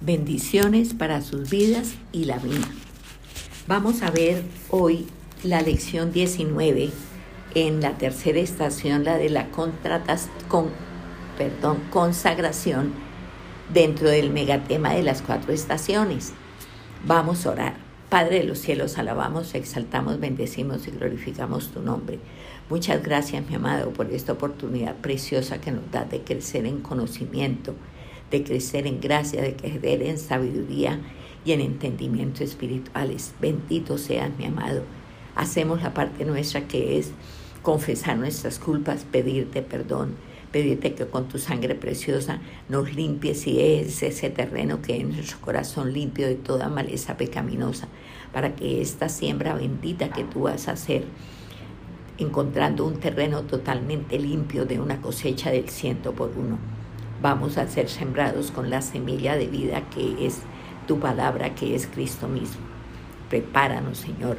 bendiciones para sus vidas y la mía. Vamos a ver hoy la lección 19 en la tercera estación, la de la contratas, con, perdón, consagración dentro del megatema de las cuatro estaciones. Vamos a orar. Padre de los cielos, alabamos, exaltamos, bendecimos y glorificamos tu nombre. Muchas gracias, mi amado, por esta oportunidad preciosa que nos da de crecer en conocimiento, de crecer en gracia, de crecer en sabiduría y en entendimiento espirituales. Bendito seas, mi amado. Hacemos la parte nuestra que es confesar nuestras culpas, pedirte perdón pedirte que con tu sangre preciosa nos limpies y es ese terreno que en nuestro corazón limpio de toda maleza pecaminosa, para que esta siembra bendita que tú vas a hacer, encontrando un terreno totalmente limpio de una cosecha del ciento por uno, vamos a ser sembrados con la semilla de vida que es tu palabra, que es Cristo mismo. Prepáranos, Señor,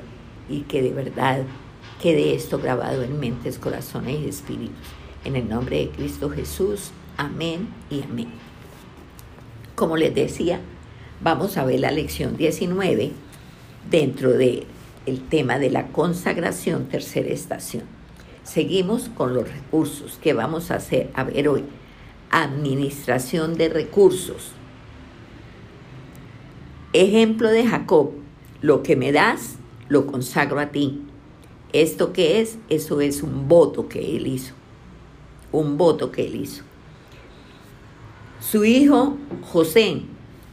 y que de verdad quede esto grabado en mentes, corazones y espíritus en el nombre de Cristo Jesús, amén y amén. Como les decía, vamos a ver la lección 19 dentro del el tema de la consagración tercera estación. Seguimos con los recursos que vamos a hacer. A ver hoy, administración de recursos. Ejemplo de Jacob, lo que me das, lo consagro a ti. ¿Esto qué es? Eso es un voto que él hizo un voto que él hizo. Su hijo José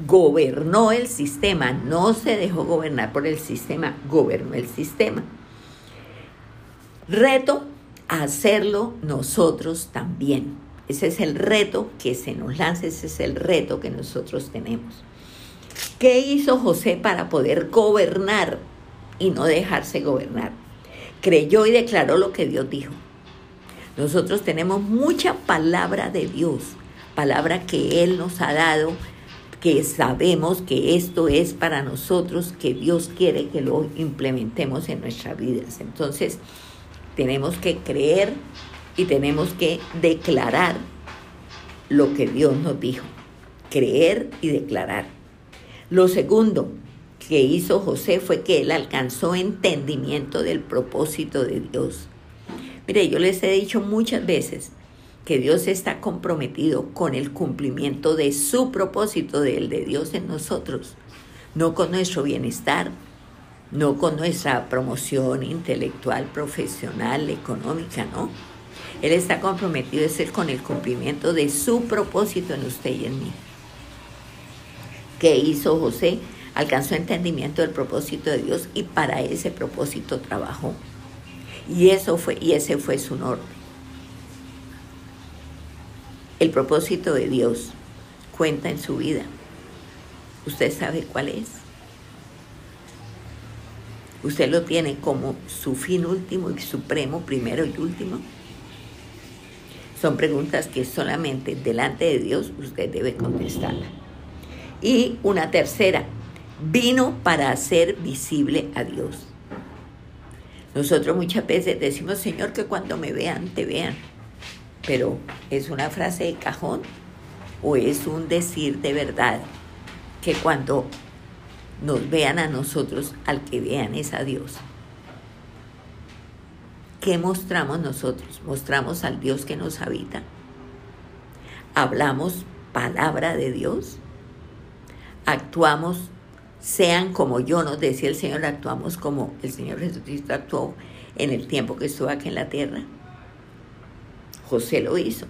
gobernó el sistema, no se dejó gobernar por el sistema, gobernó el sistema. Reto hacerlo nosotros también. Ese es el reto que se nos lanza, ese es el reto que nosotros tenemos. ¿Qué hizo José para poder gobernar y no dejarse gobernar? Creyó y declaró lo que Dios dijo. Nosotros tenemos mucha palabra de Dios, palabra que Él nos ha dado, que sabemos que esto es para nosotros, que Dios quiere que lo implementemos en nuestras vidas. Entonces, tenemos que creer y tenemos que declarar lo que Dios nos dijo. Creer y declarar. Lo segundo que hizo José fue que él alcanzó entendimiento del propósito de Dios. Mire, yo les he dicho muchas veces que Dios está comprometido con el cumplimiento de su propósito, del de Dios en nosotros, no con nuestro bienestar, no con nuestra promoción intelectual, profesional, económica, ¿no? Él está comprometido es con el cumplimiento de su propósito en usted y en mí. ¿Qué hizo José? Alcanzó entendimiento del propósito de Dios y para ese propósito trabajó. Y, eso fue, y ese fue su norte. El propósito de Dios cuenta en su vida. ¿Usted sabe cuál es? ¿Usted lo tiene como su fin último y supremo, primero y último? Son preguntas que solamente delante de Dios usted debe contestar. Y una tercera, vino para hacer visible a Dios. Nosotros muchas veces decimos, Señor, que cuando me vean, te vean. Pero ¿es una frase de cajón o es un decir de verdad que cuando nos vean a nosotros, al que vean es a Dios? ¿Qué mostramos nosotros? ¿Mostramos al Dios que nos habita? ¿Hablamos palabra de Dios? ¿Actuamos sean como yo, nos decía el Señor, actuamos como el Señor Jesucristo actuó en el tiempo que estuvo aquí en la tierra. José lo hizo.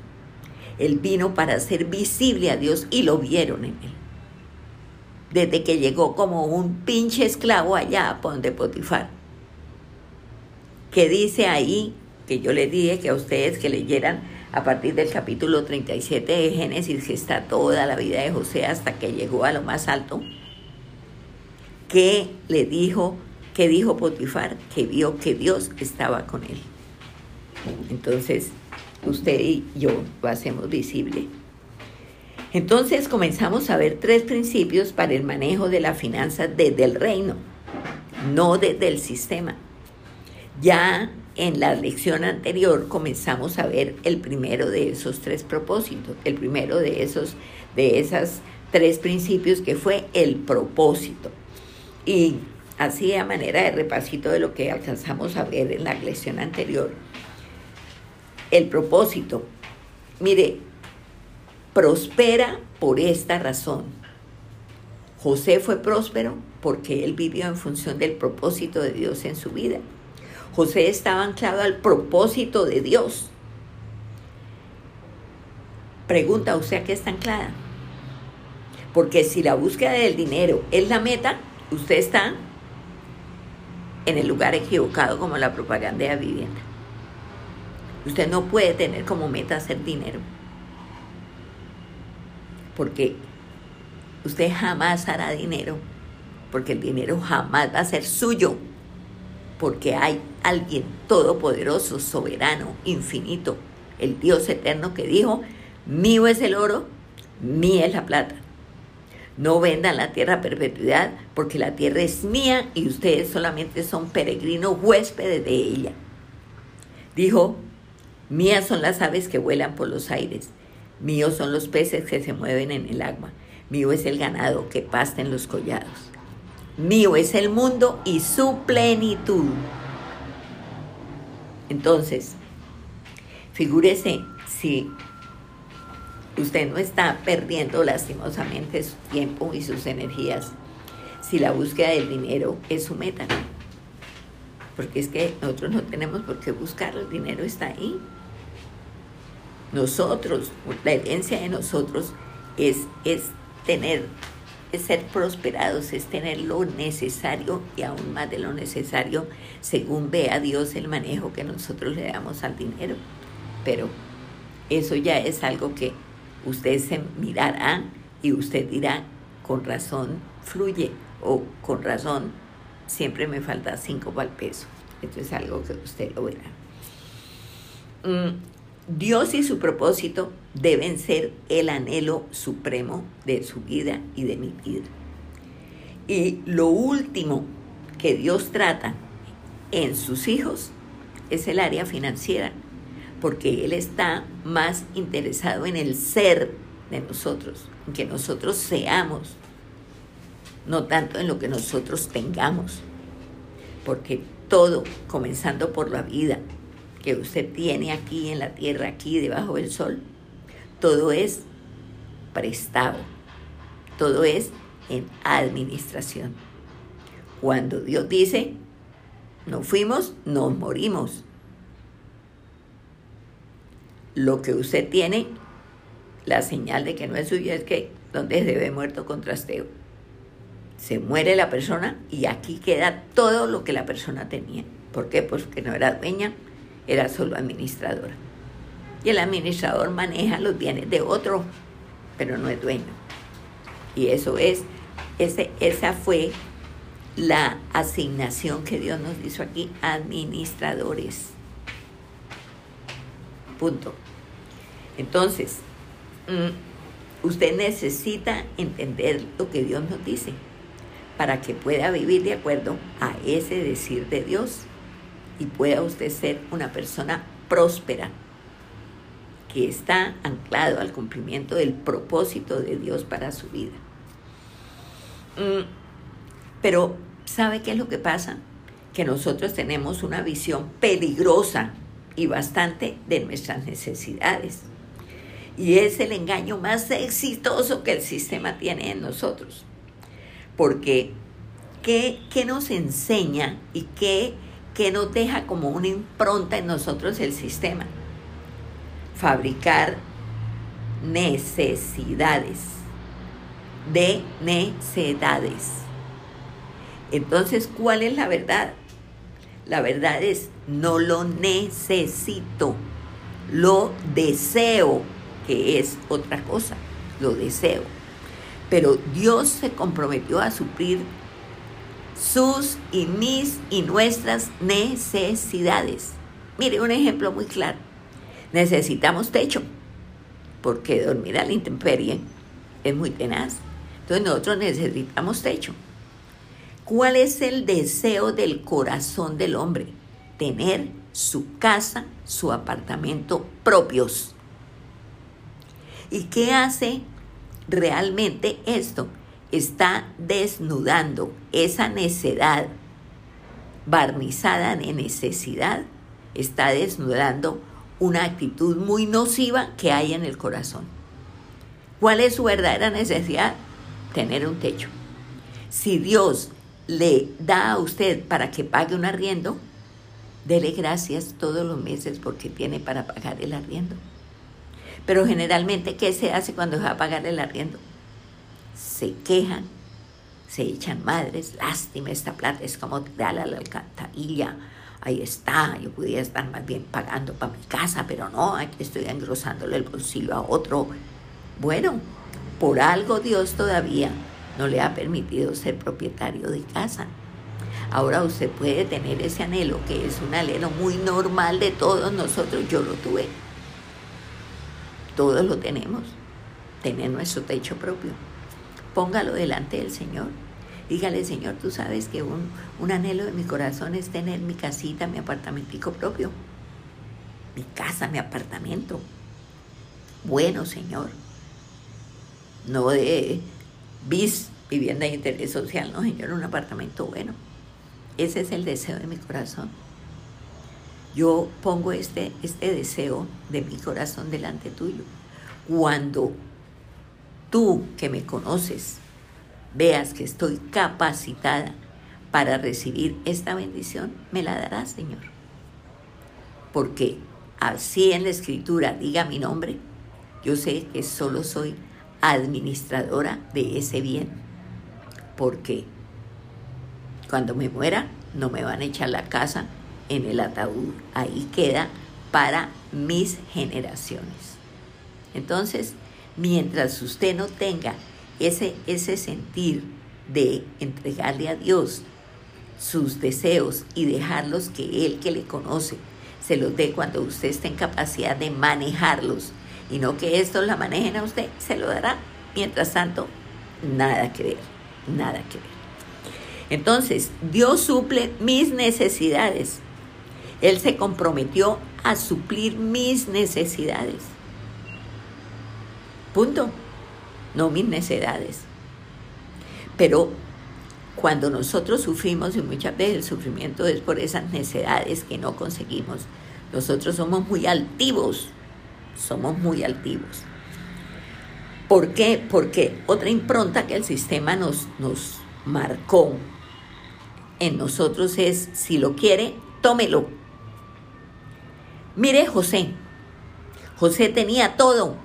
Él vino para hacer visible a Dios y lo vieron en él. Desde que llegó como un pinche esclavo allá a Ponte Potifar. Que dice ahí, que yo les dije que a ustedes que leyeran a partir del capítulo 37 de Génesis, que está toda la vida de José hasta que llegó a lo más alto ¿Qué le dijo, qué dijo Potifar? Que vio que Dios estaba con él. Entonces, usted y yo lo hacemos visible. Entonces comenzamos a ver tres principios para el manejo de la finanza desde el reino, no desde el sistema. Ya en la lección anterior comenzamos a ver el primero de esos tres propósitos, el primero de esos de esas tres principios que fue el propósito. Y así a manera de repasito de lo que alcanzamos a ver en la lección anterior, el propósito. Mire, prospera por esta razón. José fue próspero porque él vivió en función del propósito de Dios en su vida. José estaba anclado al propósito de Dios. Pregunta, ¿usted a qué está anclada? Porque si la búsqueda del dinero es la meta, usted está en el lugar equivocado como la propaganda de vivienda. Usted no puede tener como meta hacer dinero. Porque usted jamás hará dinero. Porque el dinero jamás va a ser suyo. Porque hay alguien todopoderoso, soberano, infinito, el Dios eterno que dijo, mío es el oro, mía es la plata. No vendan la tierra a perpetuidad, porque la tierra es mía y ustedes solamente son peregrinos huéspedes de ella. Dijo, mías son las aves que vuelan por los aires, míos son los peces que se mueven en el agua, mío es el ganado que pasta en los collados. Mío es el mundo y su plenitud. Entonces, figúrese si usted no está perdiendo lastimosamente su tiempo y sus energías si la búsqueda del dinero es su meta. Porque es que nosotros no tenemos por qué buscarlo, el dinero está ahí. Nosotros, la herencia de nosotros es, es tener, es ser prosperados, es tener lo necesario y aún más de lo necesario según vea Dios el manejo que nosotros le damos al dinero. Pero eso ya es algo que usted se mirará y usted dirá, con razón fluye o con razón siempre me falta cinco para el peso. Esto es algo que usted lo verá. Mm, Dios y su propósito deben ser el anhelo supremo de su vida y de mi vida. Y lo último que Dios trata en sus hijos es el área financiera porque Él está más interesado en el ser de nosotros, en que nosotros seamos, no tanto en lo que nosotros tengamos, porque todo, comenzando por la vida que usted tiene aquí en la tierra, aquí debajo del sol, todo es prestado, todo es en administración. Cuando Dios dice, no fuimos, nos morimos lo que usted tiene, la señal de que no es suyo es que donde se ve muerto con trasteo. Se muere la persona y aquí queda todo lo que la persona tenía. ¿Por qué? Pues que no era dueña, era solo administradora. El administrador maneja los bienes de otro, pero no es dueño. Y eso es, ese, esa fue la asignación que Dios nos hizo aquí, administradores. Punto. Entonces, mm, usted necesita entender lo que Dios nos dice para que pueda vivir de acuerdo a ese decir de Dios y pueda usted ser una persona próspera que está anclado al cumplimiento del propósito de Dios para su vida. Mm, pero, ¿sabe qué es lo que pasa? Que nosotros tenemos una visión peligrosa y bastante de nuestras necesidades. Y es el engaño más exitoso que el sistema tiene en nosotros. Porque, ¿qué, nos enseña y qué, qué nos deja como una impronta en nosotros el sistema? Fabricar necesidades. De necesidades. Entonces, ¿cuál es la verdad? La verdad es, no lo necesito, lo deseo que es otra cosa, lo deseo. Pero Dios se comprometió a suplir sus y mis y nuestras necesidades. Mire, un ejemplo muy claro. Necesitamos techo, porque dormir a la intemperie es muy tenaz. Entonces nosotros necesitamos techo. ¿Cuál es el deseo del corazón del hombre? Tener su casa, su apartamento propios. ¿Y qué hace realmente esto está desnudando esa necedad barnizada de necesidad, está desnudando una actitud muy nociva que hay en el corazón. ¿Cuál es su verdadera necesidad? Tener un techo. Si Dios le da a usted para que pague un arriendo, dele gracias todos los meses porque tiene para pagar el arriendo. Pero generalmente, ¿qué se hace cuando va a pagar el arriendo? Se quejan, se echan madres, lástima esta plata, es como tirarla a la alcantarilla. Ahí está, yo pudiera estar más bien pagando para mi casa, pero no, aquí estoy engrosándole el bolsillo a otro. Bueno, por algo Dios todavía no le ha permitido ser propietario de casa. Ahora usted puede tener ese anhelo, que es un anhelo muy normal de todos nosotros. Yo lo tuve. Todos lo tenemos. Tener nuestro techo propio. Póngalo delante del Señor. Dígale, Señor, tú sabes que un, un anhelo de mi corazón es tener mi casita, mi apartamentico propio. Mi casa, mi apartamento. Bueno, Señor. No de bis, vivienda de interés social, no, Señor, un apartamento bueno. Ese es el deseo de mi corazón. Yo pongo este, este deseo de mi corazón delante tuyo. Cuando tú que me conoces veas que estoy capacitada para recibir esta bendición, me la darás, Señor. Porque así en la escritura diga mi nombre, yo sé que solo soy administradora de ese bien. Porque cuando me muera no me van a echar la casa en el ataúd. Ahí queda para mis generaciones. Entonces, mientras usted no tenga ese, ese sentir de entregarle a Dios sus deseos y dejarlos que Él que le conoce se los dé cuando usted esté en capacidad de manejarlos y no que esto la manejen a usted, se lo dará. Mientras tanto, nada que ver, nada que ver. Entonces, Dios suple mis necesidades. Él se comprometió a suplir mis necesidades. Punto. No mis necesidades. Pero cuando nosotros sufrimos, y muchas veces el sufrimiento es por esas necesidades que no conseguimos, nosotros somos muy altivos somos muy altivos. ¿Por qué? Porque otra impronta que el sistema nos, nos marcó en nosotros es, si lo quiere, tómelo. Mire José, José tenía todo.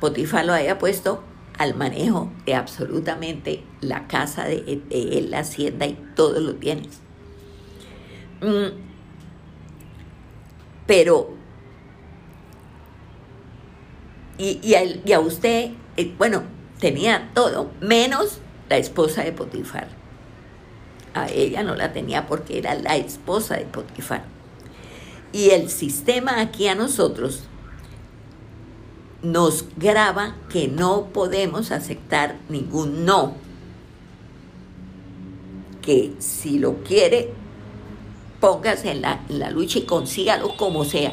Potifar lo había puesto al manejo de absolutamente la casa de, él, la hacienda y todo lo tienes. Mm. Pero y, a, usted, eh, bueno, tenía todo, menos la esposa de Potifar. A ella no la tenía porque era la esposa de Potifar. Y el sistema aquí a nosotros nos graba que no podemos aceptar ningún no. Que si lo quiere, póngase en la, la lucha y consígalo como sea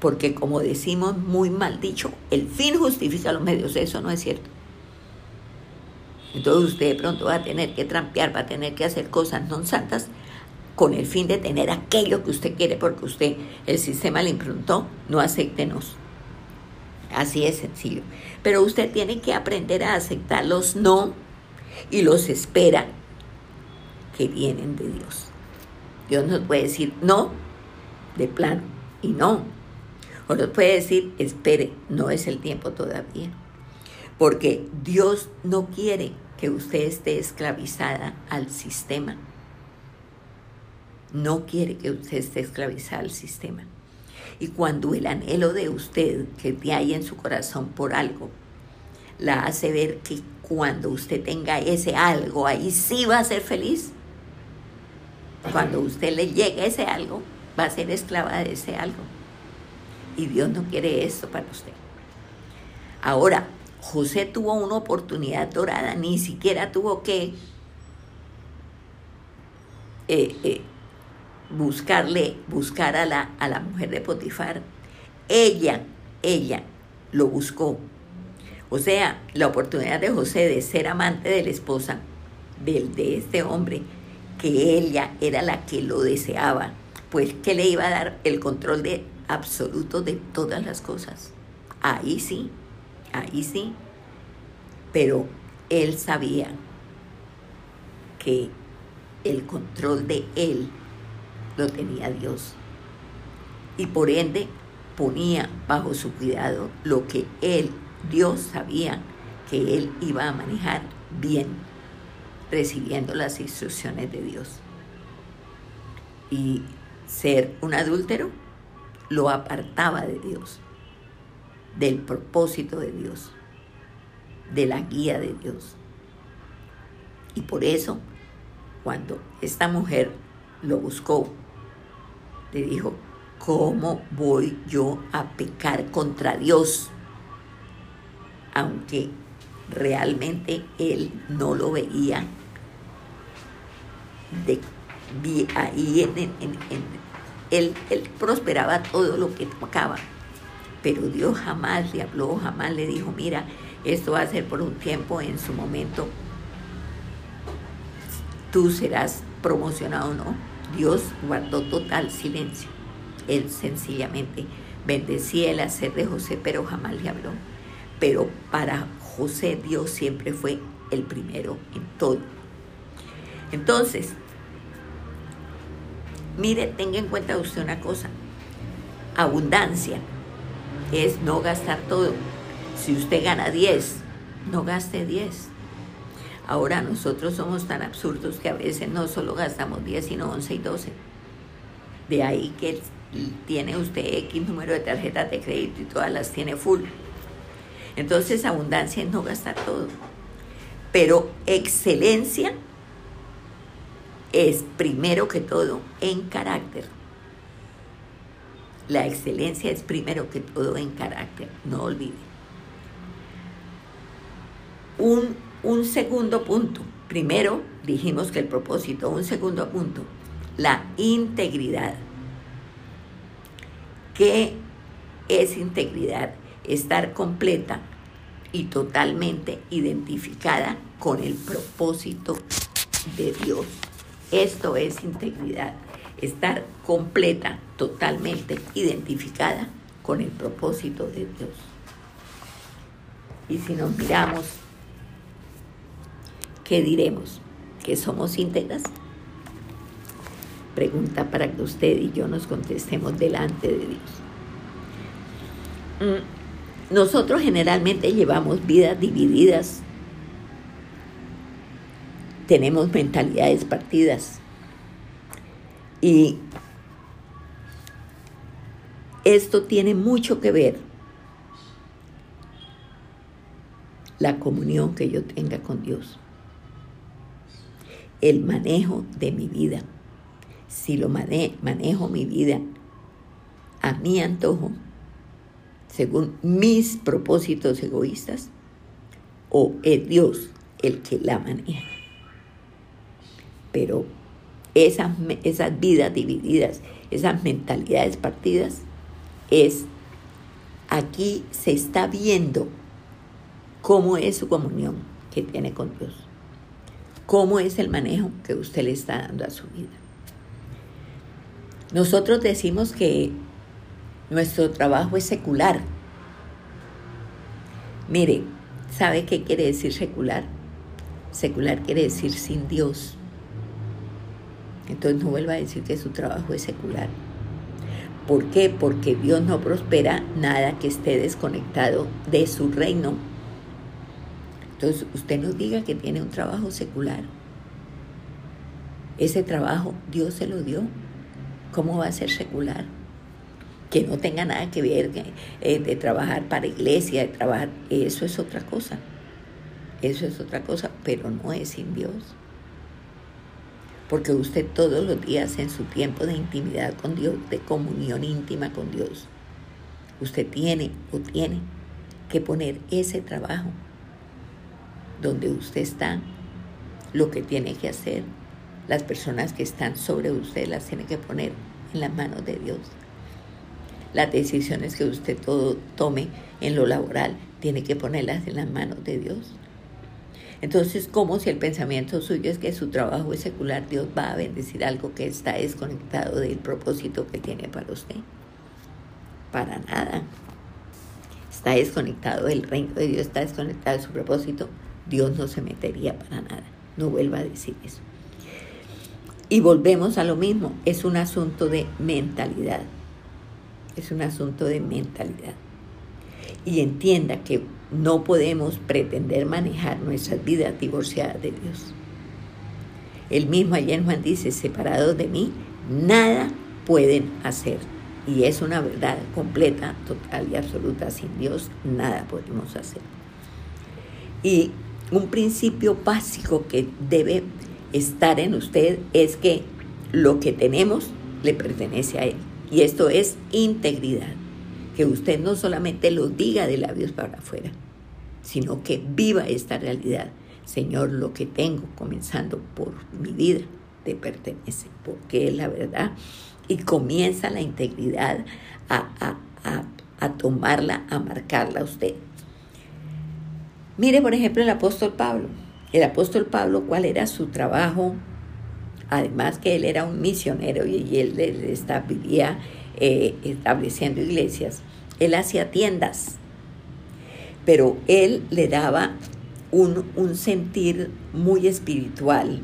porque como decimos muy mal dicho, el fin justifica los medios, eso no es cierto. Entonces usted de pronto va a tener que trampear, va a tener que hacer cosas no santas con el fin de tener aquello que usted quiere porque usted, el sistema le implantó, no acéptenos. Así es sencillo. Pero usted tiene que aprender a aceptar los no y los espera que vienen de Dios. Dios nos puede decir no de plano y no o nos puede decir, espere, no es el tiempo todavía. Porque Dios no quiere que usted esté esclavizada al sistema. No quiere que usted esté esclavizada al sistema. Y cuando el anhelo de usted que te hay en su corazón por algo, la hace ver que cuando usted tenga ese algo, ahí sí va a ser feliz. Cuando usted le llegue ese algo, va a ser esclava de ese algo. Y Dios no quiere esto para usted. Ahora, José tuvo una oportunidad dorada, ni siquiera tuvo que eh, eh, buscarle, buscar a la, a la mujer de Potifar. Ella, ella lo buscó. O sea, la oportunidad de José de ser amante de la esposa del, de este hombre, que ella era la que lo deseaba, pues que le iba a dar el control de absoluto de todas las cosas. Ahí sí, ahí sí. Pero él sabía que el control de él lo tenía Dios. Y por ende ponía bajo su cuidado lo que él, Dios sabía que él iba a manejar bien, recibiendo las instrucciones de Dios. Y ser un adúltero lo apartaba de Dios, del propósito de Dios, de la guía de Dios. Y por eso, cuando esta mujer lo buscó, le dijo, ¿cómo voy yo a pecar contra Dios? Aunque realmente él no lo veía de, ahí él, prosperaba todo lo que tocaba, pero Dios jamás le habló, jamás le dijo, mira, esto va a ser por un tiempo, en su momento tú serás promocionado o no. Dios guardó total silencio. Él sencillamente bendecía el hacer de José, pero jamás le habló. Pero para José Dios siempre fue el primero en todo. Entonces, Mire, tenga en cuenta usted una cosa. Abundancia es no gastar todo. Si usted gana 10, no gaste 10. Ahora nosotros somos tan absurdos que a veces no solo gastamos 10, sino 11 y 12. De ahí que tiene usted X número de tarjetas de crédito y todas las tiene full. Entonces abundancia es no gastar todo. Pero excelencia es primero que todo en carácter. La excelencia es primero que todo en carácter, no olvide. Un, un segundo punto. Primero dijimos que el propósito, un segundo punto, la integridad. ¿Qué es integridad? Estar completa y totalmente identificada con el propósito de Dios. Esto es integridad, estar completa, totalmente identificada con el propósito de Dios. Y si nos miramos, ¿qué diremos? ¿Que somos íntegras? Pregunta para que usted y yo nos contestemos delante de Dios. Mm, nosotros generalmente llevamos vidas divididas tenemos mentalidades partidas. Y esto tiene mucho que ver la comunión que yo tenga con Dios, el manejo de mi vida. Si lo manejo mi vida a mi antojo, según mis propósitos egoístas, o es Dios el que la maneja pero esas, esas vidas divididas, esas mentalidades partidas, es aquí se está viendo cómo es su comunión que tiene con Dios, cómo es el manejo que usted le está dando a su vida. Nosotros decimos que nuestro trabajo es secular. Mire, ¿sabe qué quiere decir secular? Secular quiere decir sin Dios. Entonces no vuelva a decir que su trabajo es secular. ¿Por qué? Porque Dios no prospera nada que esté desconectado de su reino. Entonces usted no diga que tiene un trabajo secular. Ese trabajo Dios se lo dio. ¿Cómo va a ser secular? Que no tenga nada que ver eh, de trabajar para iglesia, de trabajar, eso es otra cosa. Eso es otra cosa, pero no es sin Dios porque usted todos los días en su tiempo de intimidad con Dios, de comunión íntima con Dios, usted tiene o tiene que poner ese trabajo donde usted está, lo que tiene que hacer, las personas que están sobre usted las tiene que poner en las manos de Dios. las decisiones que usted todo tome en lo laboral, tiene que ponerlas en las manos de Dios. Entonces, ¿cómo si el pensamiento suyo es que su trabajo es secular, Dios va a bendecir algo que está desconectado del propósito que tiene para usted? Para nada. Está desconectado del reino de Dios, está desconectado de su propósito. Dios no se metería para nada. No vuelva a decir eso. Y volvemos a lo mismo, es un asunto de mentalidad. Es un asunto de mentalidad. Y entienda que no podemos pretender manejar nuestras vidas divorciadas de Dios. El mismo ayer Juan dice, separados de mí, nada pueden hacer. Y es una verdad completa, total y absoluta. Sin Dios, nada podemos hacer. Y un principio básico que debe estar en usted es que lo que tenemos le pertenece a Él. Y esto es integridad que usted no solamente lo diga de labios para afuera, sino que viva esta realidad. Señor, lo que tengo, comenzando por mi vida, te pertenece, porque es la verdad. Y comienza la integridad a, a tomarla, a marcarla a usted. Mire, por ejemplo, el apóstol Pablo. El apóstol Pablo, ¿cuál era su trabajo? Además que él era un misionero y él, vivía eh, estableciendo iglesias. Él hacía tiendas, pero él le daba un, un sentir muy espiritual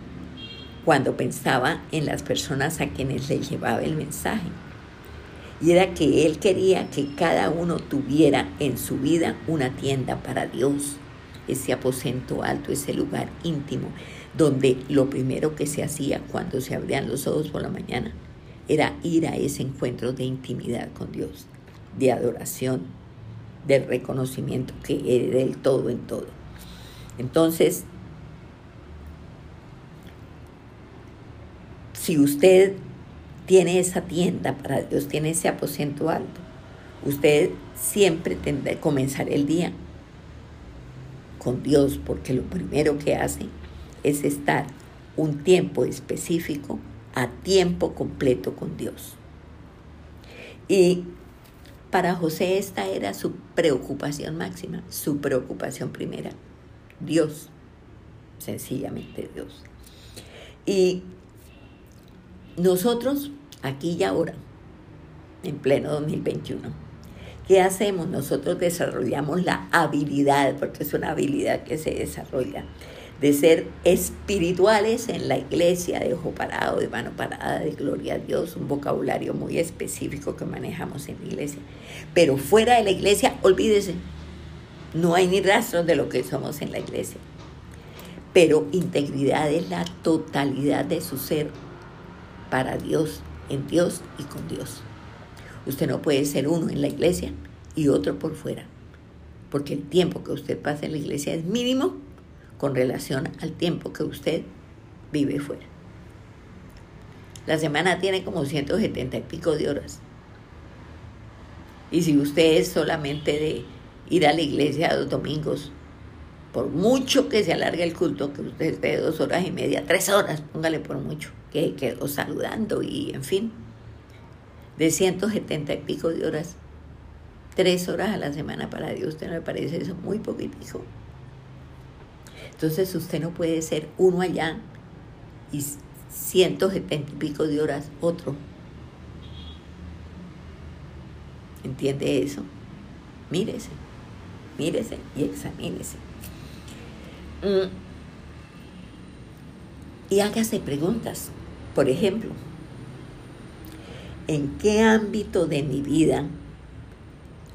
cuando pensaba en las personas a quienes le llevaba el mensaje. Y era que él quería que cada uno tuviera en su vida una tienda para Dios, ese aposento alto, ese lugar íntimo, donde lo primero que se hacía cuando se abrían los ojos por la mañana era ir a ese encuentro de intimidad con Dios, de adoración, de reconocimiento que es del todo en todo. Entonces, si usted tiene esa tienda para Dios, tiene ese aposento alto, usted siempre tendrá que comenzar el día con Dios, porque lo primero que hace es estar un tiempo específico a tiempo completo con Dios. Y para José esta era su preocupación máxima, su preocupación primera, Dios, sencillamente Dios. Y nosotros, aquí y ahora, en pleno 2021, ¿qué hacemos? Nosotros desarrollamos la habilidad, porque es una habilidad que se desarrolla, de ser espirituales en la iglesia, de ojo parado, de mano parada, de gloria a Dios, un vocabulario muy específico que manejamos en la iglesia. Pero fuera de la iglesia, olvídese, no hay ni rastros de lo que somos en la iglesia. Pero integridad es la totalidad de su ser para Dios, en Dios y con Dios. Usted no puede ser uno en la iglesia y otro por fuera, porque el tiempo que usted pasa en la iglesia es mínimo con relación al tiempo que usted vive fuera. La semana tiene como 170 y pico de horas. Y si usted es solamente de ir a la iglesia dos domingos, por mucho que se alargue el culto, que usted esté dos horas y media, tres horas, póngale por mucho, que quedó saludando y en fin, de 170 y pico de horas, tres horas a la semana para Dios, ¿usted no le parece eso muy poquitico? Entonces usted no puede ser uno allá y ciento setenta y pico de horas otro. ¿Entiende eso? Mírese, mírese y examínese. Mm. Y hágase preguntas. Por ejemplo, ¿en qué ámbito de mi vida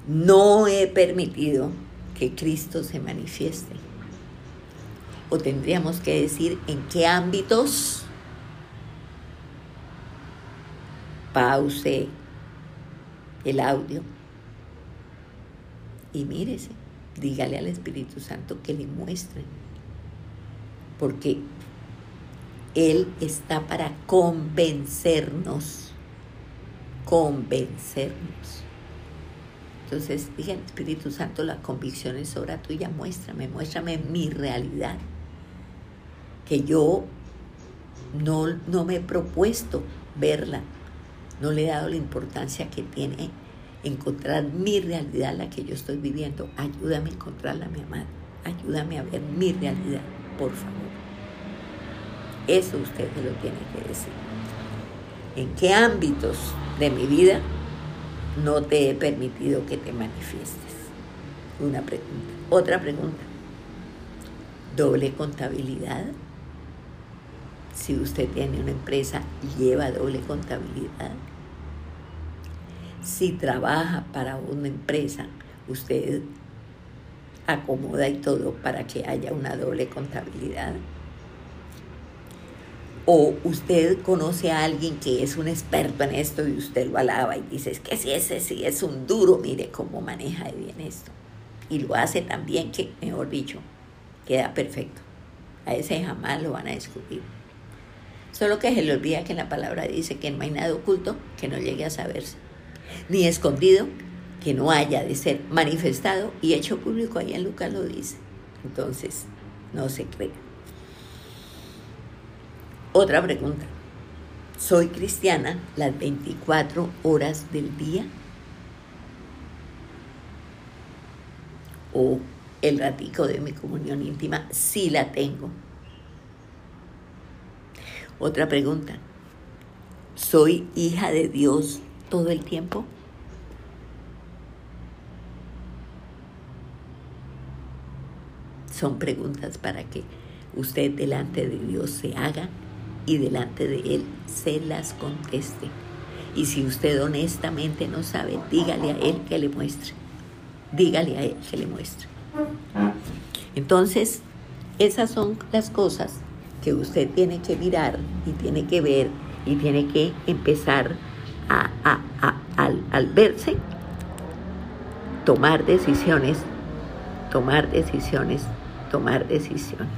no he permitido que Cristo se manifieste? o tendríamos que decir en qué ámbitos pause el audio y mírese, dígale al Espíritu Santo que le muestre, porque Él está para convencernos, convencernos. Entonces, dije, Espíritu Santo, la convicción es obra tuya, muéstrame, muéstrame mi realidad que yo no, no me he propuesto verla, no le he dado la importancia que tiene encontrar mi realidad, la que yo estoy viviendo. Ayúdame a encontrarla, mi amada. Ayúdame a ver mi realidad, por favor. Eso usted me lo tiene que decir. ¿En qué ámbitos de mi vida no te he permitido que te manifiestes? Una pregunta. Otra pregunta. ¿Doble contabilidad? Si usted tiene una empresa, lleva doble contabilidad. Si trabaja para una empresa, usted acomoda y todo para que haya una doble contabilidad. O usted conoce a alguien que es un experto en esto y usted lo alaba y dice, es que si ese sí es un duro, mire cómo maneja bien esto. Y lo hace tan bien que, mejor dicho, queda perfecto. A ese jamás lo van a descubrir. Solo que se le olvida que la palabra dice que no hay nada oculto que no llegue a saberse, ni escondido que no haya de ser manifestado y hecho público, ahí en Lucas lo dice. Entonces, no se crea. Otra pregunta. ¿Soy cristiana las 24 horas del día? ¿O el ratico de mi comunión íntima sí la tengo? Otra pregunta. ¿Soy hija de Dios todo el tiempo? Son preguntas para que usted delante de Dios se haga y delante de Él se las conteste. Y si usted honestamente no sabe, dígale a Él que le muestre. Dígale a Él que le muestre. Entonces, esas son las cosas que usted tiene que mirar y tiene que ver y tiene que empezar a, al, al verse, tomar decisiones, tomar decisiones, tomar decisiones.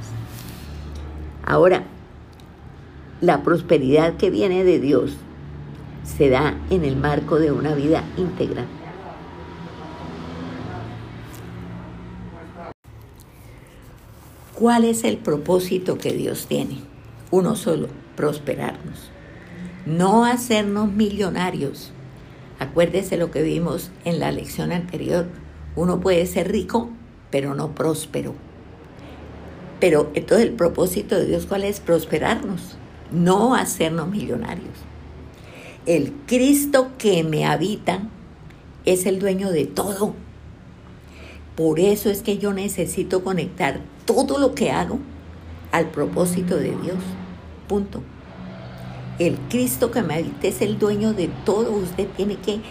Ahora, la prosperidad que viene de Dios se da en el marco de una vida íntegra. ¿Cuál es el propósito que Dios tiene? Uno solo, prosperarnos. No hacernos millonarios. Acuérdese lo que vimos en la lección anterior. Uno puede ser rico, pero no próspero. Pero entonces el propósito de Dios, ¿cuál es? Prosperarnos no hacernos millonarios. El Cristo que me habita es el dueño de todo. Por eso es que yo necesito conectar todo lo que hago al propósito de Dios. Punto. El Cristo que me habita es el dueño de todo. Usted tiene que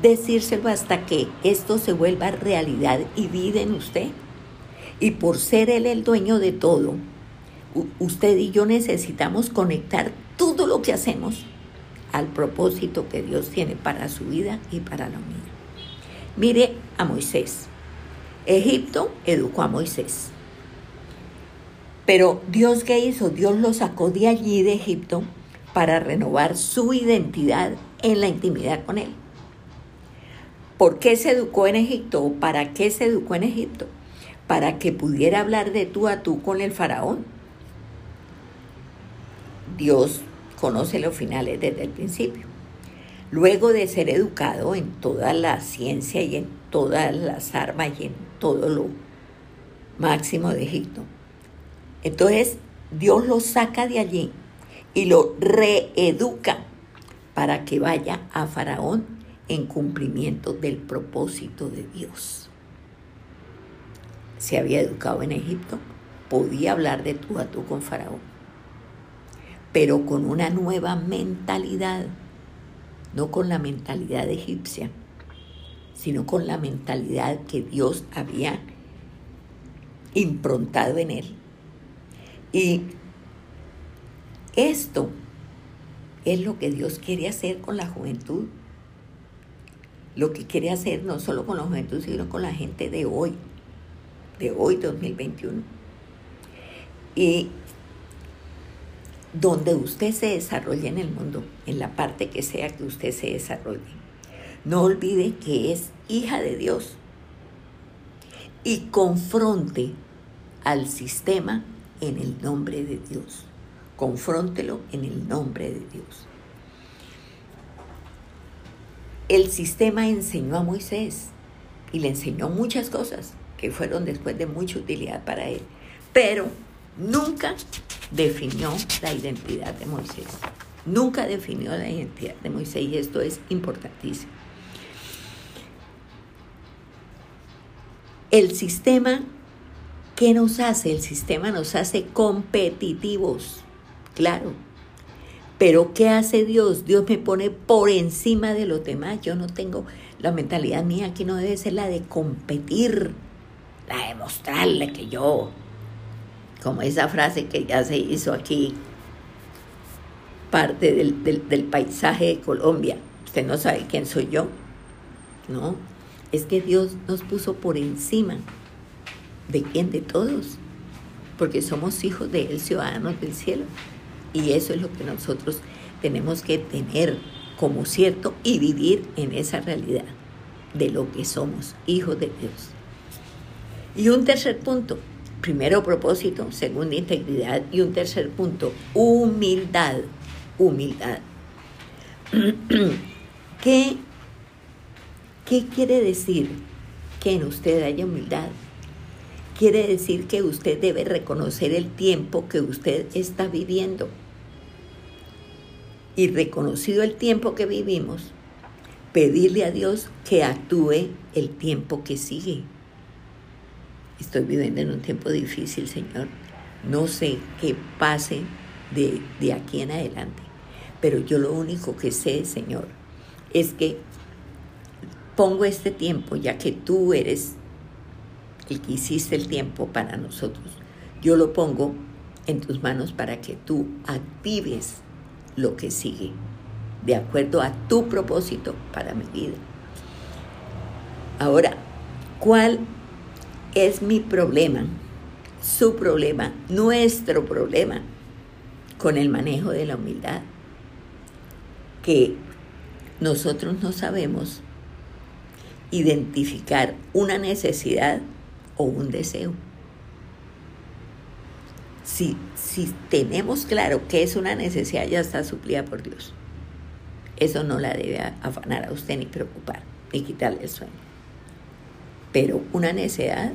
decírselo hasta que esto se vuelva realidad y vida en usted. Y por ser Él el dueño de todo, usted y yo necesitamos conectar todo lo que hacemos al propósito que Dios tiene para su vida y para la mía. Mire a Moisés. Egipto educó a Moisés. Pero Dios qué hizo? Dios lo sacó de allí de Egipto para renovar su identidad en la intimidad con él. ¿Por qué se educó en Egipto? ¿Para qué se educó en Egipto? Para que pudiera hablar de tú a tú con el faraón Dios conoce los finales desde el principio. Luego de ser educado en toda la ciencia y en todas las armas y en todo lo máximo de Egipto, entonces Dios lo saca de allí y lo reeduca para que vaya a Faraón en cumplimiento del propósito de Dios. Se había educado en Egipto, podía hablar de tú a tú con Faraón pero con una nueva mentalidad, no con la mentalidad egipcia, sino con la mentalidad que Dios había improntado en él. Y esto es lo que Dios quiere hacer con la juventud. Lo que quiere hacer no solo con la juventud, sino con la gente de hoy, de hoy 2021. Y donde usted se desarrolle en el mundo, en la parte que sea que usted se desarrolle. No olvide que es hija de Dios y confronte al sistema en el nombre de Dios. Confróntelo en el nombre de Dios. el sistema enseñó a Moisés y le enseñó muchas cosas que fueron después de mucha utilidad para él, pero nunca definió la identidad de Moisés. Nunca definió la identidad de Moisés y esto es importantísimo. El sistema, ¿qué nos hace? El sistema nos hace competitivos, claro. Pero ¿qué hace Dios? Dios me pone por encima de los demás. Yo no tengo, la mentalidad mía aquí no debe ser la de competir, la de mostrarle que yo, como esa frase que ya se hizo aquí, parte del, del, paisaje de Colombia. Usted no sabe quién soy yo, ¿no? Es que Dios nos puso por encima. ¿De quién? De todos. Porque somos hijos de Él, ciudadanos del cielo. Y eso es lo que nosotros tenemos que tener como cierto y vivir en esa realidad de lo que somos, hijos de Dios. Y un tercer punto, primero propósito, segundo integridad y un tercer punto, humildad humildad. ¿Qué, ¿Qué quiere decir que en usted haya humildad? Quiere decir que usted debe reconocer el tiempo que usted está viviendo. Y reconocido el tiempo que vivimos, pedirle a Dios que actúe el tiempo que sigue. Estoy viviendo en un tiempo difícil, Señor. No sé qué pase de, de aquí en adelante. Pero yo lo único que sé, Señor, es que pongo este tiempo, ya que tú eres el que hiciste el tiempo para nosotros. Yo lo pongo en tus manos para que tú actives lo que sigue, de acuerdo a tu propósito para mi vida. Ahora, ¿cuál es mi problema? Su problema, nuestro problema con el manejo de la humildad que nosotros no sabemos identificar una necesidad o un deseo. Si, si tenemos claro que es una necesidad, ya está suplida por Dios. Eso no la debe afanar a usted ni preocupar, ni quitarle el sueño. Pero una necesidad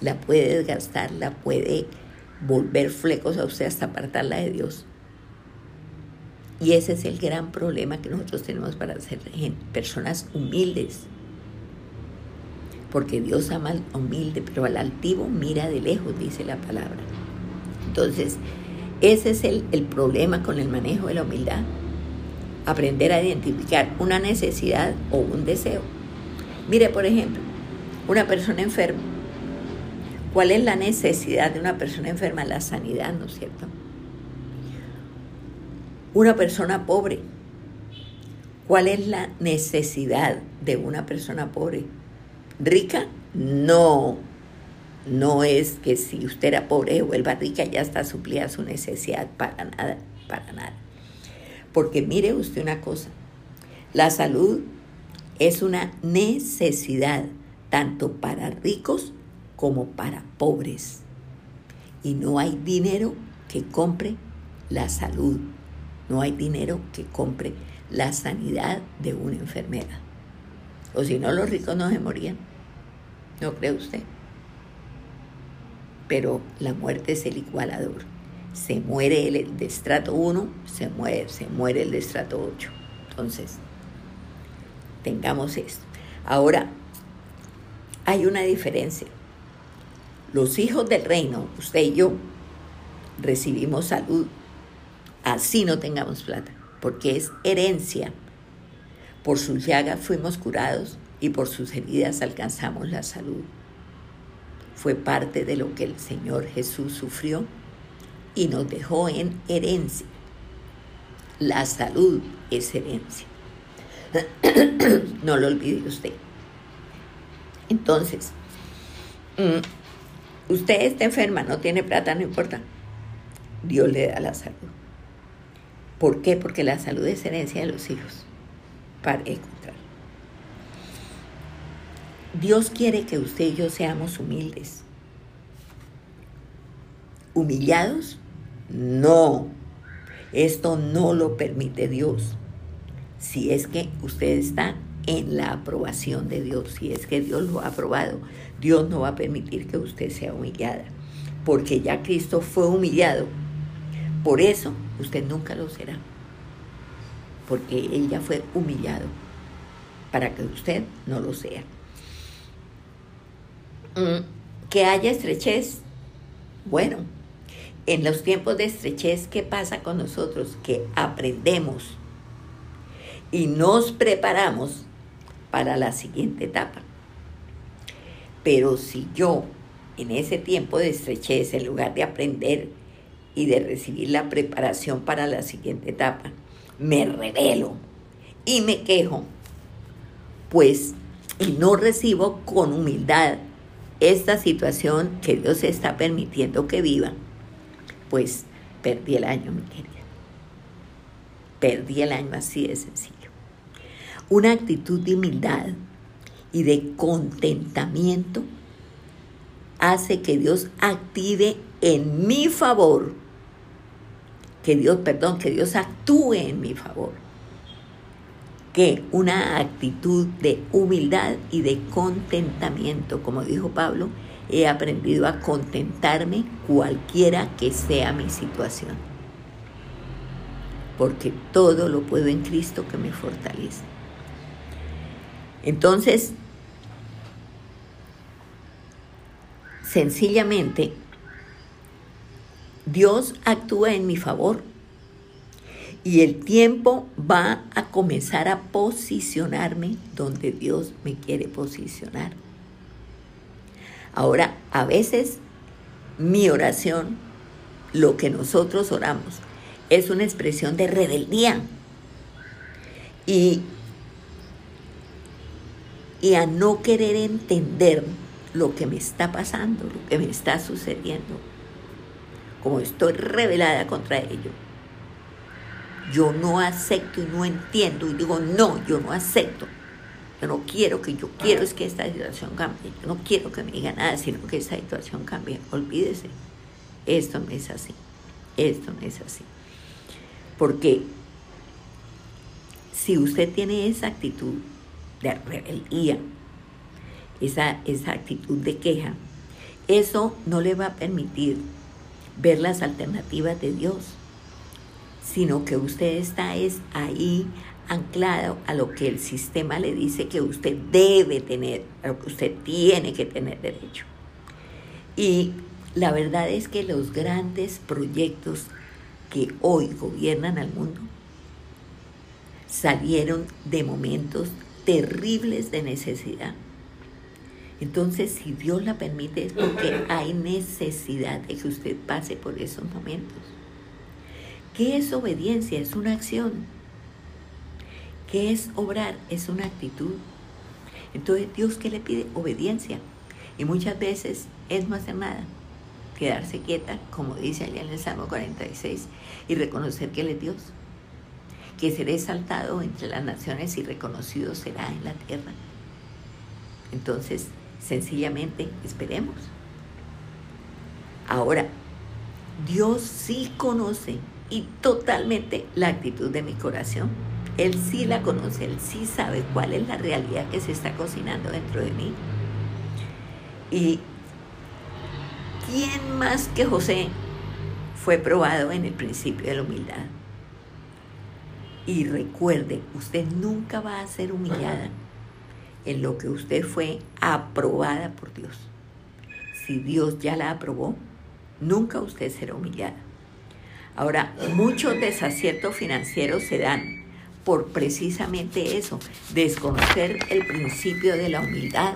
la puede desgastar, la puede volver flecos a usted hasta apartarla de Dios. Y ese es el gran problema que nosotros tenemos para ser personas humildes. Porque Dios ama al humilde, pero al altivo mira de lejos, dice la palabra. Entonces, ese es el, el problema con el manejo de la humildad. Aprender a identificar una necesidad o un deseo. Mire, por ejemplo, una persona enferma. ¿Cuál es la necesidad de una persona enferma? La sanidad, ¿no es cierto? una persona pobre. ¿Cuál es la necesidad de una persona pobre? ¿Rica? No. No es que si usted era pobre o vuelva rica ya está suplida su necesidad. Para nada, para nada. Porque mire usted una cosa. La salud es una necesidad tanto para ricos como para pobres. Y no hay dinero que compre la salud. No hay dinero que compre la sanidad de una enfermedad. O si no, los ricos no se morían. ¿No cree usted? Pero la muerte es el igualador. Se muere el de estrato 1, se muere, se muere el de estrato 8. Entonces, tengamos esto. Ahora, hay una diferencia. Los hijos del reino, usted y yo, recibimos salud así no tengamos plata, porque es herencia. Por sus llagas fuimos curados y por sus heridas alcanzamos la salud. Fue parte de lo que el Señor Jesús sufrió y nos dejó en herencia. La salud es herencia. no lo olvide usted. Entonces, mm, usted está enferma, no tiene plata, no importa. Dios le da la salud. ¿Por qué? Porque la salud es herencia de los hijos. Para encontrar. Dios quiere que usted y yo seamos humildes. ¿Humillados? No. Esto no lo permite Dios. Si es que usted está en la aprobación de Dios. Si es que Dios lo ha aprobado, Dios no va a permitir que usted sea humillada, porque ya Cristo fue humillado. Por eso usted nunca lo será, porque Él ya fue humillado, para que usted no lo sea. Mm, que haya estrechez. Bueno, en los tiempos de estrechez, ¿qué pasa con nosotros? Que aprendemos y nos preparamos para la siguiente etapa. Pero si yo en ese tiempo de estrechez, en lugar de aprender y de recibir la preparación para la siguiente etapa, me revelo y me quejo, pues, y no recibo con humildad esta situación que Dios está permitiendo que viva, pues perdí el año, mi querida. Perdí el año así de sencillo. Una actitud de humildad y de contentamiento hace que Dios active en mi favor, que Dios, perdón, que Dios actúe en mi favor que una actitud de humildad y de contentamiento. Como dijo Pablo, he aprendido a contentarme cualquiera que sea mi situación. Porque todo lo puedo en Cristo que me fortalece. Entonces, sencillamente, Dios actúa en mi favor y el tiempo va a comenzar a posicionarme donde Dios me quiere posicionar. Ahora, a veces mi oración, lo que nosotros oramos, es una expresión de rebeldía. Y, y a no querer entender lo que me está pasando, lo que me está sucediendo, como estoy rebelada contra ello yo no acepto y no entiendo y digo, no, yo no acepto. Yo no quiero que yo quiero es que esta situación cambie. Yo no quiero que me diga nada, sino que esta situación cambie. Olvídese, esto no es así. Esto no es así. Porque si usted tiene esa actitud de esa, esa actitud de queja, eso no le va a permitir ver las alternativas de Dios sino que usted está es ahí anclado a lo que el sistema le dice que usted debe tener, a lo que usted tiene que tener derecho. Y la verdad es que los grandes proyectos que hoy gobiernan al mundo salieron de momentos terribles de necesidad. Entonces, si Dios la permite es porque hay necesidad de que usted pase por esos momentos. ¿Qué es obediencia? Es una acción. ¿Qué es obrar? Es una actitud. Entonces, Dios qué le pide? Obediencia. Y muchas veces es no hacer nada. Quedarse quieta, como dice allá en el Salmo 46, y reconocer que Él es Dios. Que seré exaltado entre las naciones y reconocido será en la tierra. Entonces, sencillamente, esperemos. Ahora, Dios sí conoce y totalmente la actitud de mi corazón. Él sí la conoce, él sí sabe cuál es la realidad que se está cocinando dentro de mí. Y ¿quién más que José fue probado en el principio de la humildad? Y recuerde, usted nunca va a ser humillada en lo que usted fue aprobada por Dios. Si Dios ya la aprobó, nunca usted será humillada. Ahora, muchos desaciertos financieros se dan por precisamente eso, desconocer el principio de la humildad.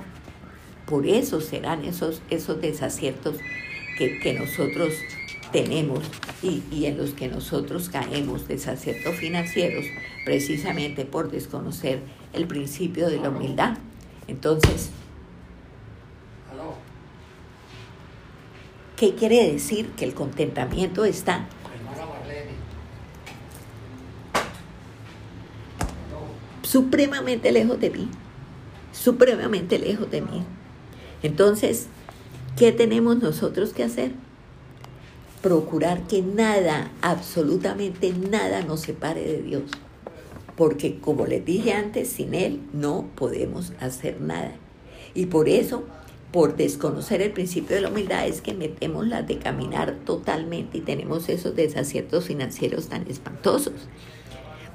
Por eso serán esos, esos desaciertos que, nosotros tenemos y, y, en los que nosotros caemos, desaciertos financieros, precisamente por desconocer el principio de la humildad. Entonces, ¿qué quiere decir? Que el contentamiento está supremamente lejos de mí, supremamente lejos de mí. Entonces, ¿qué tenemos nosotros que hacer? Procurar que nada, absolutamente nada nos separe de Dios. porque como les dije antes, sin Él no podemos hacer nada. Y por eso, por desconocer el principio de la humildad, es que metemos las de caminar totalmente y tenemos esos desaciertos financieros tan espantosos.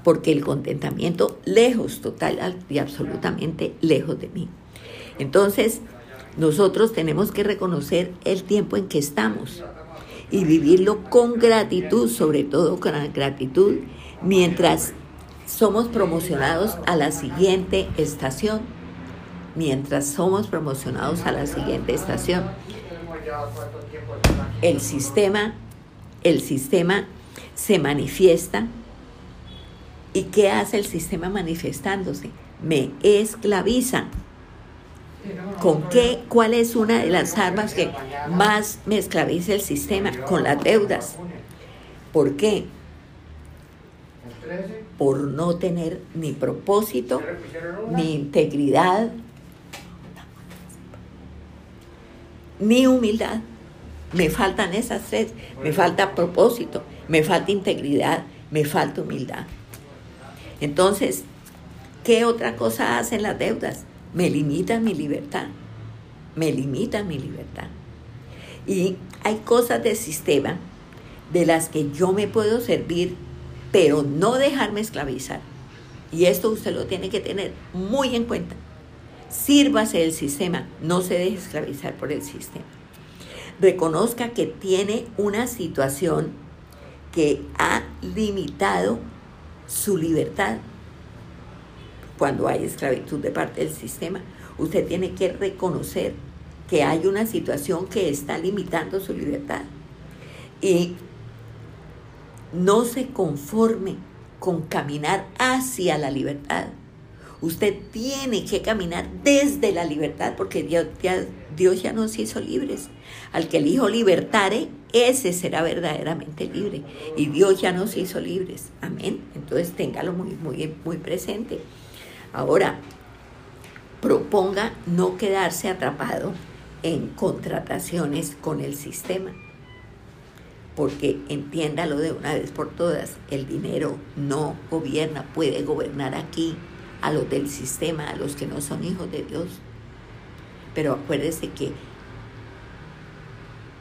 Porque el contentamiento lejos, total y absolutamente lejos de mí. Entonces, nosotros tenemos que reconocer el tiempo en que estamos y vivirlo con gratitud, sobre todo con gratitud, mientras somos promocionados a la siguiente estación. Mientras somos promocionados a la siguiente estación. El sistema, el sistema se manifiesta. ¿Y qué hace el sistema manifestándose? Me esclaviza. ¿Con qué? ¿Cuál es una de las armas que más me esclaviza el sistema? Con las deudas. ¿Por qué? Por no tener ni propósito, ni integridad, ni humildad. Me faltan esas tres. Me falta propósito, me falta integridad, me falta humildad. Entonces, ¿qué otra cosa hacen las deudas? Me limita mi libertad, me limita mi libertad. Y hay cosas del sistema de las que yo me puedo servir, pero no dejarme esclavizar. Y esto usted lo tiene que tener muy en cuenta. Sírvase del sistema, no se deje esclavizar por el sistema. Reconozca que tiene una situación que ha limitado su libertad cuando hay esclavitud de parte del sistema. Usted tiene que reconocer que hay una situación que está limitando su libertad. Y no se conforme con caminar hacia la libertad. Usted tiene que caminar desde la libertad porque Dios ya, Dios ya nos hizo libres. Al que el Hijo libertare, ese será verdaderamente libre. Y Dios ya nos hizo libres. Amén. Entonces téngalo muy, muy, muy presente. Ahora, proponga no quedarse atrapado en contrataciones con el sistema, porque entiéndalo de una vez por todas, el dinero no gobierna, puede gobernar aquí a los del sistema, a los que no son hijos de Dios. Pero acuérdese que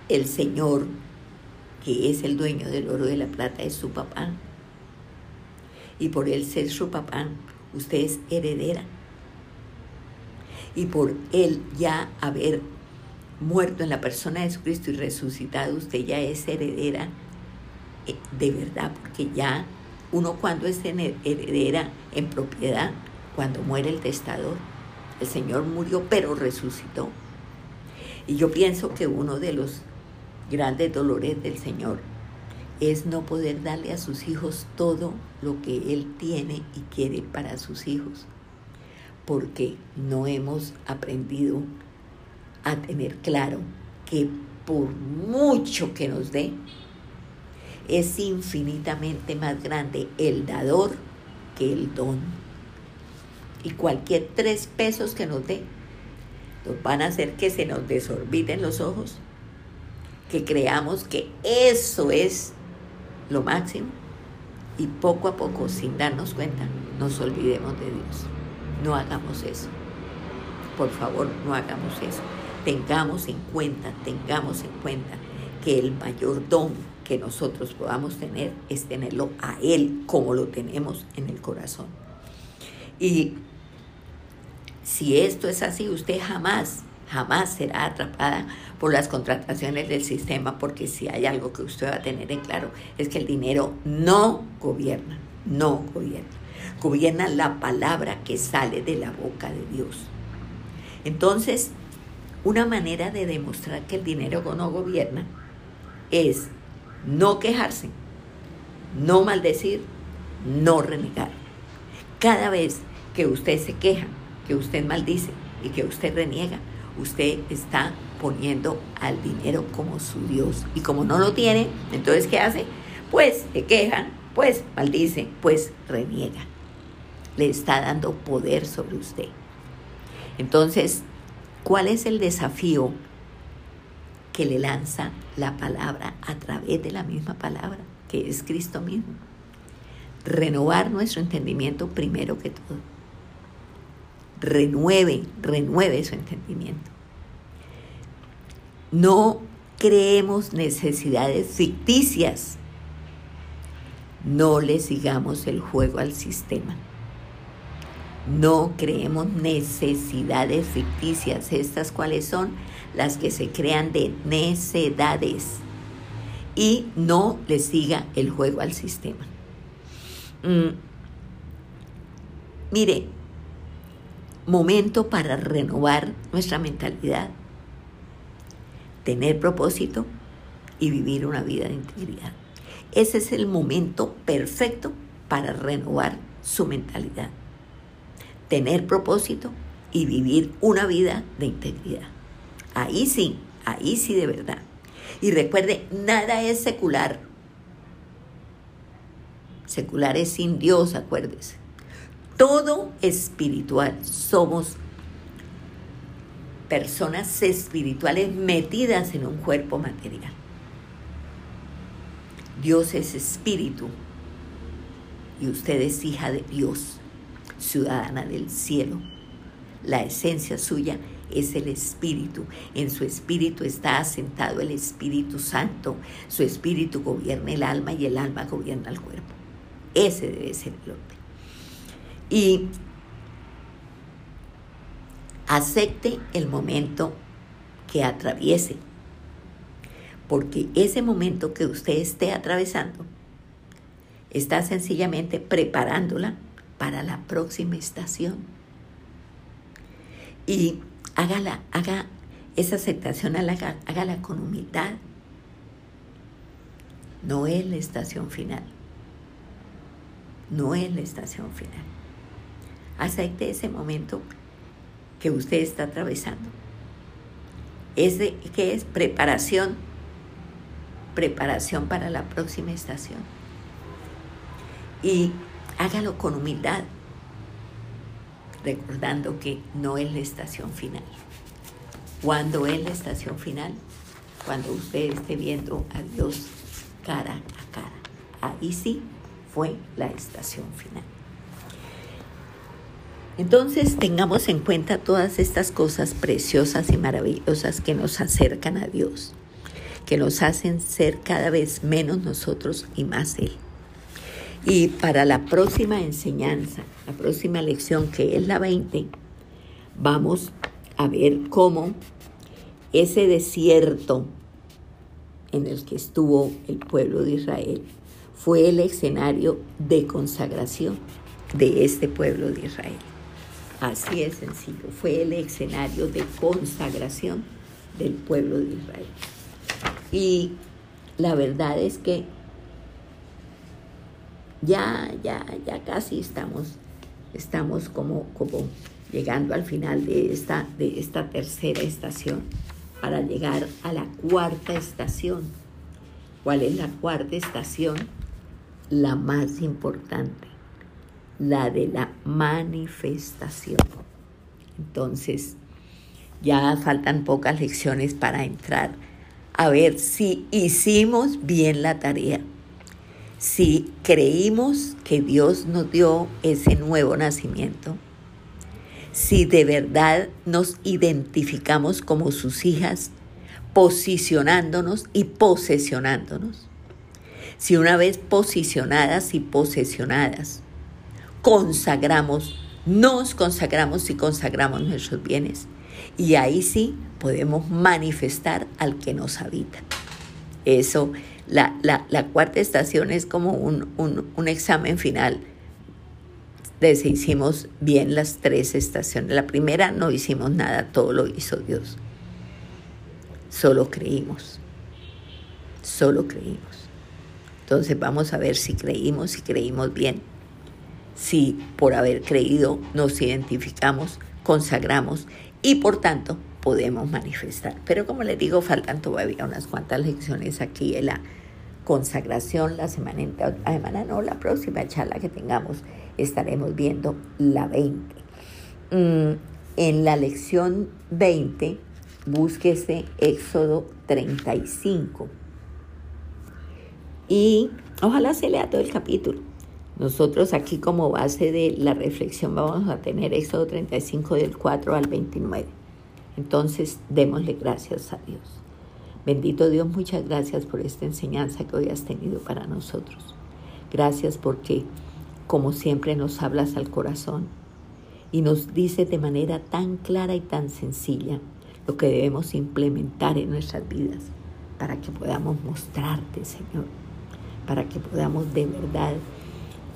el Señor, que es el dueño del oro y de la plata, es su papá. Y por él ser su papá, usted es heredera. Y por él ya haber muerto en la persona de Jesucristo y resucitado, usted ya es heredera eh, de verdad, porque ya uno cuando es heredera en propiedad, cuando muere el testador, el Señor murió pero resucitó. Y yo pienso que uno de los grandes dolores del Señor es no poder darle a sus hijos todo lo que Él tiene y quiere para sus hijos, porque no hemos aprendido a tener claro que por mucho que nos dé, es infinitamente más grande el dador que el don. Y cualquier tres pesos que nos dé, nos van a hacer que se nos desorbiten los ojos, que creamos que eso es lo máximo y poco a poco, sin darnos cuenta, nos olvidemos de Dios. No hagamos eso. Por favor, no hagamos eso. Tengamos en cuenta, tengamos en cuenta que el mayor don que nosotros podamos tener es tenerlo a Él como lo tenemos en el corazón. Y si esto es así, usted jamás jamás será atrapada por las contrataciones del sistema, porque si hay algo que usted va a tener en claro, es que el dinero no gobierna, no gobierna. Gobierna la palabra que sale de la boca de Dios. Entonces, una manera de demostrar que el dinero no gobierna es no quejarse, no maldecir, no renegar. Cada vez que usted se queja, que usted maldice y que usted reniega, usted está poniendo al dinero como su Dios. Y como no lo tiene, entonces ¿qué hace? Pues se quejan, pues maldice, pues reniega. Le está dando poder sobre usted. Entonces, ¿cuál es el desafío que le lanza la palabra a través de la misma palabra, que es Cristo mismo? renovar nuestro entendimiento primero que todo. Renueve, renueve su entendimiento. No creemos necesidades ficticias. No le sigamos el juego al sistema. No creemos necesidades ficticias. ¿Estas cuáles son? Las que se crean de necedades. Y no le siga el juego al sistema. Mm. Mire, momento para renovar nuestra mentalidad, tener propósito y vivir una vida de integridad. Ese es el momento perfecto para renovar su mentalidad tener propósito y vivir una vida de integridad. Ahí sí, ahí sí de verdad. Y recuerde, nada es secular. Secular es sin Dios, acuérdese. Todo espiritual. Somos personas espirituales metidas en un cuerpo material. Dios es espíritu y usted es hija de Dios ciudadana del cielo. La esencia suya es el Espíritu. En su Espíritu está asentado el Espíritu Santo. Su Espíritu gobierna el alma y el alma gobierna el cuerpo. Ese debe ser el orden. Y acepte el momento que atraviese, porque ese momento que usted esté atravesando está sencillamente preparándola para la próxima estación. Y hágala, haga esa aceptación, hágala, con humildad. No es la estación final. No es la estación final. Acepte ese momento que usted está atravesando. Es de, que es preparación, preparación para la próxima estación. Y hágalo con humildad, recordando que no es la estación final. ¿Cuándo es la estación final? Cuando usted esté viendo a Dios cara a cara. Ahí sí fue la estación final. Entonces tengamos en cuenta todas estas cosas preciosas y maravillosas que nos acercan a Dios, que nos hacen ser cada vez menos nosotros y más Él. Y para la próxima enseñanza, la próxima lección, que es la 20, vamos a ver cómo ese desierto en el que estuvo el pueblo de Israel fue el escenario de consagración de este pueblo de Israel. Así es sencillo, fue el escenario de consagración del pueblo de Israel. Y la verdad es que ya, ya, ya casi estamos, estamos como, como llegando al final de esta, de esta tercera estación para llegar a la cuarta estación. ¿Cuál es la cuarta estación? La más importante, la de la manifestación. Entonces, ya faltan pocas lecciones para entrar a ver si hicimos bien la tarea si creímos que Dios nos dio ese nuevo nacimiento, si de verdad nos identificamos como sus hijas, posicionándonos y posesionándonos, si una vez posicionadas y posesionadas, consagramos, nos consagramos y consagramos nuestros bienes, y ahí sí podemos manifestar al que nos habita. Eso la, cuarta estación es como un, examen final de si hicimos bien las tres estaciones. La primera no hicimos nada, todo lo hizo Dios. Solo creímos. Solo creímos. Entonces vamos a ver si creímos, si creímos bien. Si por haber creído nos identificamos, consagramos y por tanto podemos manifestar. Pero como les digo, faltan todavía unas cuantas lecciones aquí en la consagración. La semana, la semana no, la próxima charla que tengamos estaremos viendo la 20. Mm, en la lección 20, búsquese Éxodo 35. Y ojalá se lea todo el capítulo. Nosotros aquí como base de la reflexión vamos a tener Éxodo 35 del 4 al 29. Entonces, démosle gracias a Dios. Bendito Dios, muchas gracias por esta enseñanza que hoy has tenido para nosotros. Gracias porque, como siempre, nos hablas al corazón y nos dices de manera tan clara y tan sencilla lo que debemos implementar en nuestras vidas para que podamos mostrarte, Señor, para que podamos de verdad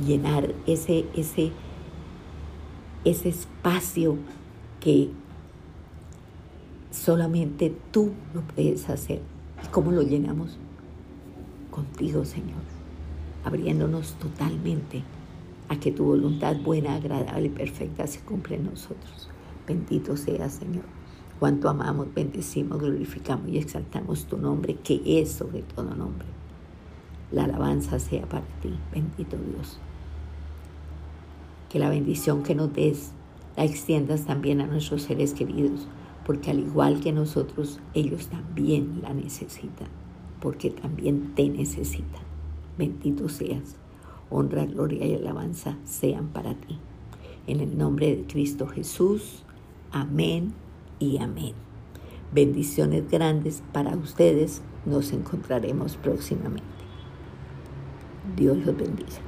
llenar ese, ese, ese espacio que solamente tú lo puedes hacer. ¿Y cómo lo llenamos? Contigo, Señor, abriéndonos totalmente a que tu voluntad buena, agradable y perfecta se cumpla en nosotros. Bendito sea, Señor. Cuánto amamos, bendecimos, glorificamos y exaltamos tu nombre, que es sobre todo nombre. La alabanza sea para ti, bendito Dios. Que la bendición que nos des la extiendas también a nuestros seres queridos, porque al igual que nosotros, ellos también la necesitan, porque también te necesitan. Bendito seas. Honra, gloria y alabanza sean para ti. En el nombre de Cristo Jesús. Amén y amén. Bendiciones grandes para ustedes. Nos encontraremos próximamente. Dios los bendiga.